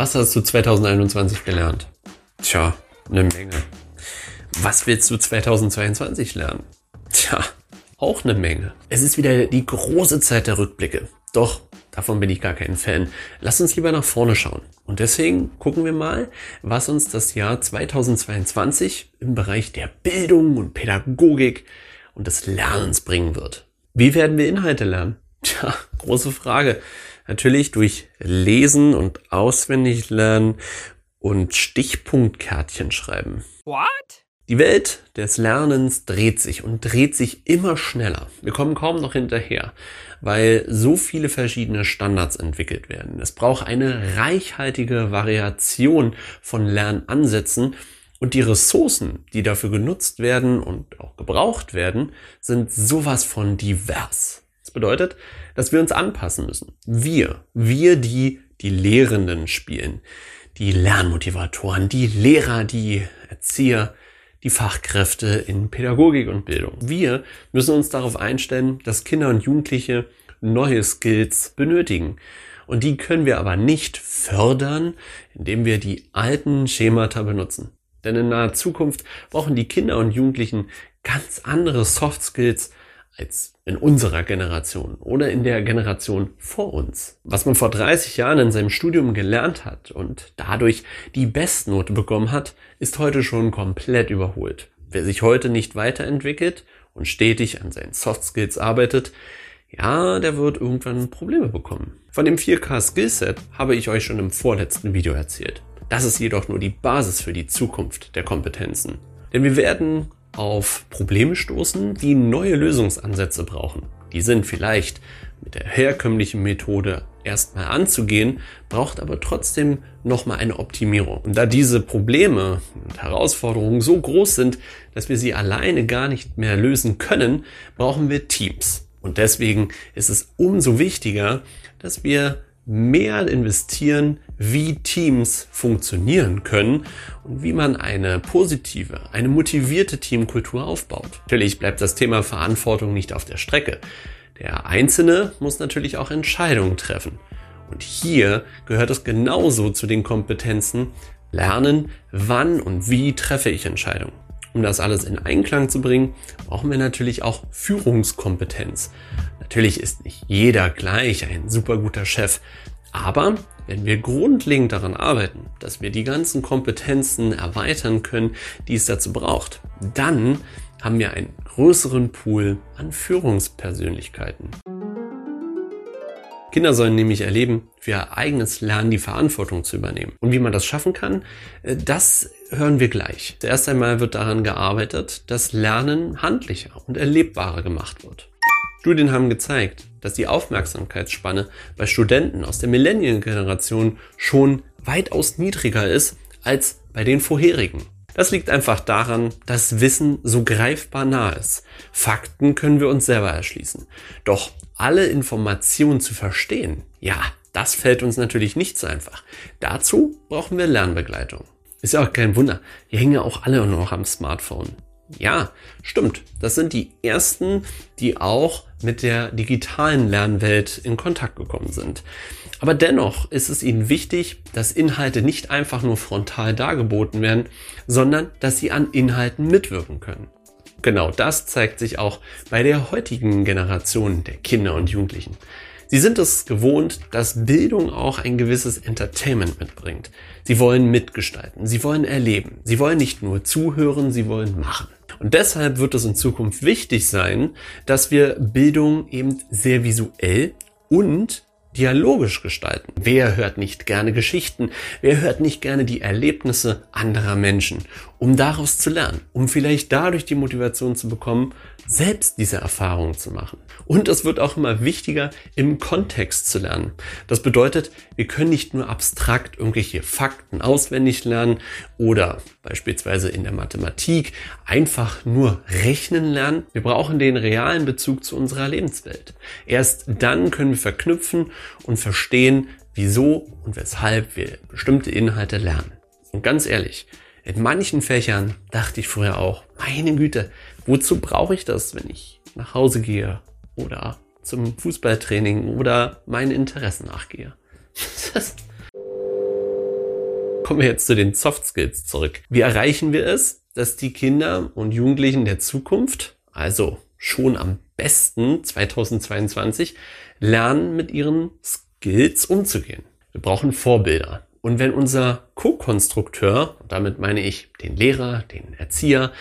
Was hast du 2021 gelernt? Tja, eine Menge. Was willst du 2022 lernen? Tja, auch eine Menge. Es ist wieder die große Zeit der Rückblicke. Doch, davon bin ich gar kein Fan. Lass uns lieber nach vorne schauen. Und deswegen gucken wir mal, was uns das Jahr 2022 im Bereich der Bildung und Pädagogik und des Lernens bringen wird. Wie werden wir Inhalte lernen? Tja, große Frage. Natürlich durch Lesen und auswendig lernen und Stichpunktkärtchen schreiben. What? Die Welt des Lernens dreht sich und dreht sich immer schneller. Wir kommen kaum noch hinterher, weil so viele verschiedene Standards entwickelt werden. Es braucht eine reichhaltige Variation von Lernansätzen und die Ressourcen, die dafür genutzt werden und auch gebraucht werden, sind sowas von divers. Das bedeutet, dass wir uns anpassen müssen. Wir, wir, die die Lehrenden spielen, die Lernmotivatoren, die Lehrer, die Erzieher, die Fachkräfte in Pädagogik und Bildung. Wir müssen uns darauf einstellen, dass Kinder und Jugendliche neue Skills benötigen. Und die können wir aber nicht fördern, indem wir die alten Schemata benutzen. Denn in naher Zukunft brauchen die Kinder und Jugendlichen ganz andere Soft Skills als in unserer Generation oder in der Generation vor uns. Was man vor 30 Jahren in seinem Studium gelernt hat und dadurch die Bestnote bekommen hat, ist heute schon komplett überholt. Wer sich heute nicht weiterentwickelt und stetig an seinen Soft Skills arbeitet, ja, der wird irgendwann Probleme bekommen. Von dem 4K Skillset habe ich euch schon im vorletzten Video erzählt. Das ist jedoch nur die Basis für die Zukunft der Kompetenzen. Denn wir werden auf Probleme stoßen, die neue Lösungsansätze brauchen. Die sind vielleicht mit der herkömmlichen Methode erstmal anzugehen, braucht aber trotzdem nochmal eine Optimierung. Und da diese Probleme und Herausforderungen so groß sind, dass wir sie alleine gar nicht mehr lösen können, brauchen wir Teams. Und deswegen ist es umso wichtiger, dass wir mehr investieren, wie Teams funktionieren können und wie man eine positive, eine motivierte Teamkultur aufbaut. Natürlich bleibt das Thema Verantwortung nicht auf der Strecke. Der Einzelne muss natürlich auch Entscheidungen treffen. Und hier gehört es genauso zu den Kompetenzen, lernen, wann und wie treffe ich Entscheidungen. Um das alles in Einklang zu bringen, brauchen wir natürlich auch Führungskompetenz. Natürlich ist nicht jeder gleich ein super guter Chef, aber wenn wir grundlegend daran arbeiten, dass wir die ganzen Kompetenzen erweitern können, die es dazu braucht, dann haben wir einen größeren Pool an Führungspersönlichkeiten. Kinder sollen nämlich erleben, für ihr eigenes Lernen die Verantwortung zu übernehmen. Und wie man das schaffen kann, äh, das hören wir gleich. Zuerst einmal wird daran gearbeitet, dass Lernen handlicher und erlebbarer gemacht wird. Studien haben gezeigt, dass die Aufmerksamkeitsspanne bei Studenten aus der Millennial-Generation schon weitaus niedriger ist als bei den vorherigen. Das liegt einfach daran, dass Wissen so greifbar nah ist. Fakten können wir uns selber erschließen. Doch alle Informationen zu verstehen, ja, das fällt uns natürlich nicht so einfach. Dazu brauchen wir Lernbegleitung. Ist ja auch kein Wunder, wir hängen ja auch alle noch am Smartphone. Ja, stimmt. Das sind die ersten, die auch mit der digitalen Lernwelt in Kontakt gekommen sind. Aber dennoch ist es ihnen wichtig, dass Inhalte nicht einfach nur frontal dargeboten werden, sondern dass sie an Inhalten mitwirken können. Genau das zeigt sich auch bei der heutigen Generation der Kinder und Jugendlichen. Sie sind es gewohnt, dass Bildung auch ein gewisses Entertainment mitbringt. Sie wollen mitgestalten, sie wollen erleben, sie wollen nicht nur zuhören, sie wollen machen. Und deshalb wird es in Zukunft wichtig sein, dass wir Bildung eben sehr visuell und dialogisch gestalten. Wer hört nicht gerne Geschichten? Wer hört nicht gerne die Erlebnisse anderer Menschen? Um daraus zu lernen, um vielleicht dadurch die Motivation zu bekommen, selbst diese Erfahrungen zu machen. Und es wird auch immer wichtiger, im Kontext zu lernen. Das bedeutet, wir können nicht nur abstrakt irgendwelche Fakten auswendig lernen oder beispielsweise in der Mathematik einfach nur rechnen lernen. Wir brauchen den realen Bezug zu unserer Lebenswelt. Erst dann können wir verknüpfen und verstehen, wieso und weshalb wir bestimmte Inhalte lernen. Und ganz ehrlich, in manchen Fächern dachte ich früher auch, meine Güte, wozu brauche ich das, wenn ich nach Hause gehe oder zum Fußballtraining oder meinen Interessen nachgehe? kommen wir jetzt zu den Soft Skills zurück. Wie erreichen wir es, dass die Kinder und Jugendlichen der Zukunft, also schon am besten 2022, lernen, mit ihren Skills umzugehen? Wir brauchen Vorbilder. Und wenn unser Co-Konstrukteur, damit meine ich den Lehrer, den Erzieher,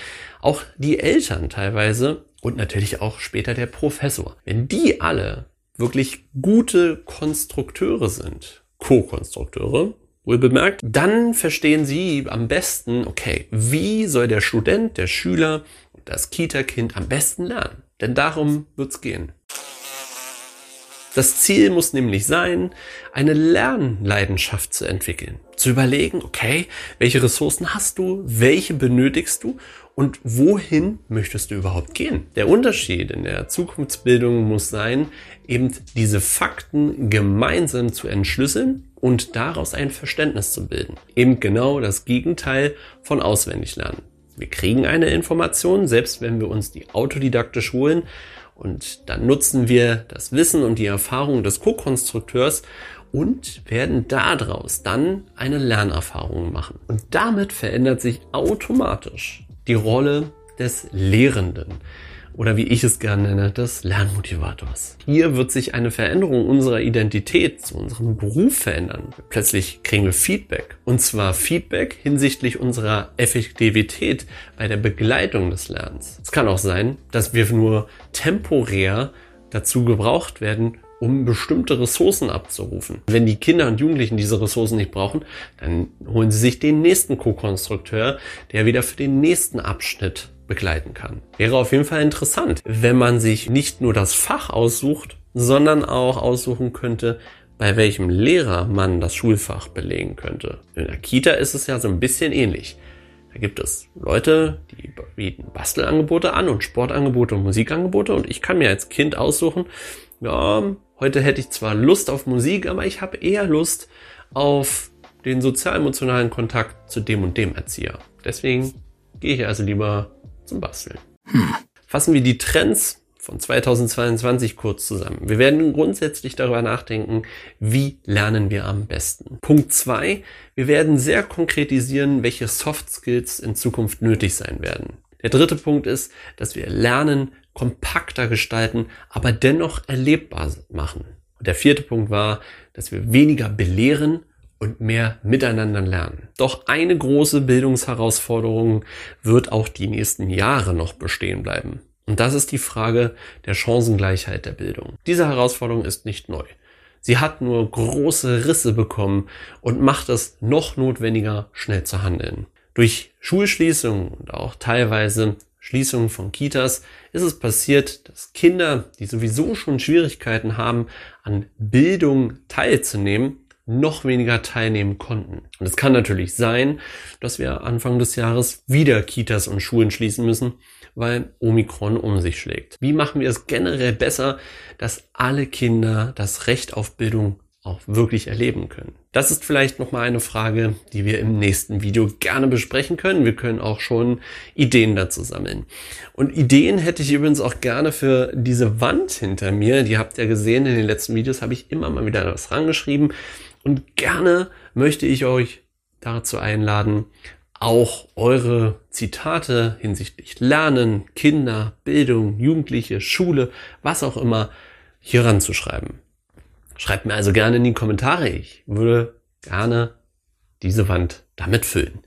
auch die Eltern teilweise und natürlich auch später der Professor, wenn die alle wirklich gute Konstrukteure sind, Co-Konstrukteure, wohl bemerkt, dann verstehen sie am besten, okay, wie soll der Student, der Schüler, das Kita-Kind am besten lernen? Denn darum wird's gehen. Das Ziel muss nämlich sein, eine Lernleidenschaft zu entwickeln. Zu überlegen, okay, welche Ressourcen hast du, welche benötigst du und wohin möchtest du überhaupt gehen? Der Unterschied in der Zukunftsbildung muss sein, eben diese Fakten gemeinsam zu entschlüsseln und daraus ein Verständnis zu bilden. Eben genau das Gegenteil von auswendig lernen. Wir kriegen eine Information, selbst wenn wir uns die autodidaktisch holen und dann nutzen wir das Wissen und die Erfahrung des Co-Konstrukteurs und werden daraus dann eine Lernerfahrung machen. Und damit verändert sich automatisch die Rolle des Lehrenden oder wie ich es gerne nenne, des Lernmotivators. Hier wird sich eine Veränderung unserer Identität zu unserem Beruf verändern. Plötzlich kriegen wir Feedback. Und zwar Feedback hinsichtlich unserer Effektivität bei der Begleitung des Lernens. Es kann auch sein, dass wir nur temporär dazu gebraucht werden, um bestimmte Ressourcen abzurufen. Wenn die Kinder und Jugendlichen diese Ressourcen nicht brauchen, dann holen sie sich den nächsten Co-Konstrukteur, der wieder für den nächsten Abschnitt begleiten kann. Wäre auf jeden Fall interessant, wenn man sich nicht nur das Fach aussucht, sondern auch aussuchen könnte, bei welchem Lehrer man das Schulfach belegen könnte. In der Kita ist es ja so ein bisschen ähnlich. Da gibt es Leute, die bieten Bastelangebote an und Sportangebote und Musikangebote und ich kann mir als Kind aussuchen, ja, heute hätte ich zwar Lust auf Musik, aber ich habe eher Lust auf den sozial-emotionalen Kontakt zu dem und dem Erzieher. Deswegen gehe ich also lieber zum Basteln. Hm. Fassen wir die Trends von 2022 kurz zusammen. Wir werden grundsätzlich darüber nachdenken, wie lernen wir am besten. Punkt zwei: Wir werden sehr konkretisieren, welche Soft Skills in Zukunft nötig sein werden. Der dritte Punkt ist, dass wir Lernen kompakter gestalten, aber dennoch erlebbar machen. Und der vierte Punkt war, dass wir weniger belehren und mehr miteinander lernen. Doch eine große Bildungsherausforderung wird auch die nächsten Jahre noch bestehen bleiben. Und das ist die Frage der Chancengleichheit der Bildung. Diese Herausforderung ist nicht neu. Sie hat nur große Risse bekommen und macht es noch notwendiger, schnell zu handeln. Durch Schulschließungen und auch teilweise Schließungen von Kitas ist es passiert, dass Kinder, die sowieso schon Schwierigkeiten haben, an Bildung teilzunehmen, noch weniger teilnehmen konnten. Und es kann natürlich sein, dass wir Anfang des Jahres wieder Kitas und Schulen schließen müssen, weil Omikron um sich schlägt. Wie machen wir es generell besser, dass alle Kinder das Recht auf Bildung auch wirklich erleben können. Das ist vielleicht nochmal eine Frage, die wir im nächsten Video gerne besprechen können. Wir können auch schon Ideen dazu sammeln. Und Ideen hätte ich übrigens auch gerne für diese Wand hinter mir. Die habt ihr gesehen, in den letzten Videos habe ich immer mal wieder was rangeschrieben. Und gerne möchte ich euch dazu einladen, auch eure Zitate hinsichtlich Lernen, Kinder, Bildung, Jugendliche, Schule, was auch immer, hier ranzuschreiben. Schreibt mir also gerne in die Kommentare. Ich würde gerne diese Wand damit füllen.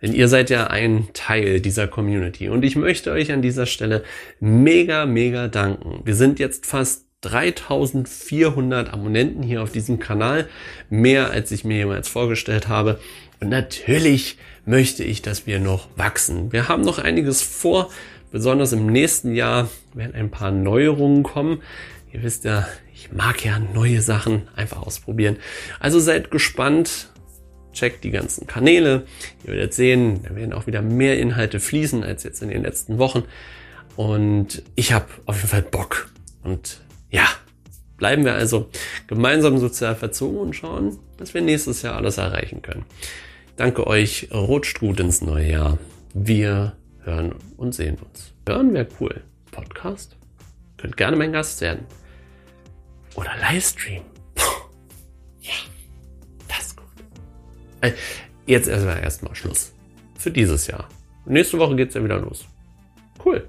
Denn ihr seid ja ein Teil dieser Community. Und ich möchte euch an dieser Stelle mega, mega danken. Wir sind jetzt fast 3400 Abonnenten hier auf diesem Kanal. Mehr als ich mir jemals vorgestellt habe. Und natürlich möchte ich, dass wir noch wachsen. Wir haben noch einiges vor. Besonders im nächsten Jahr werden ein paar Neuerungen kommen. Ihr wisst ja, ich mag ja neue Sachen einfach ausprobieren. Also seid gespannt. Checkt die ganzen Kanäle. Ihr werdet sehen, da werden auch wieder mehr Inhalte fließen als jetzt in den letzten Wochen. Und ich habe auf jeden Fall Bock. Und ja, bleiben wir also gemeinsam sozial verzogen und schauen, dass wir nächstes Jahr alles erreichen können. Danke euch. Rutscht ins neue Jahr. Wir hören und sehen uns. Hören wäre cool. Podcast? Könnt gerne mein Gast werden. Oder Livestream. ja, das ist gut. Äh, jetzt erstmal erstmal Schluss. Für dieses Jahr. Nächste Woche geht's ja wieder los. Cool.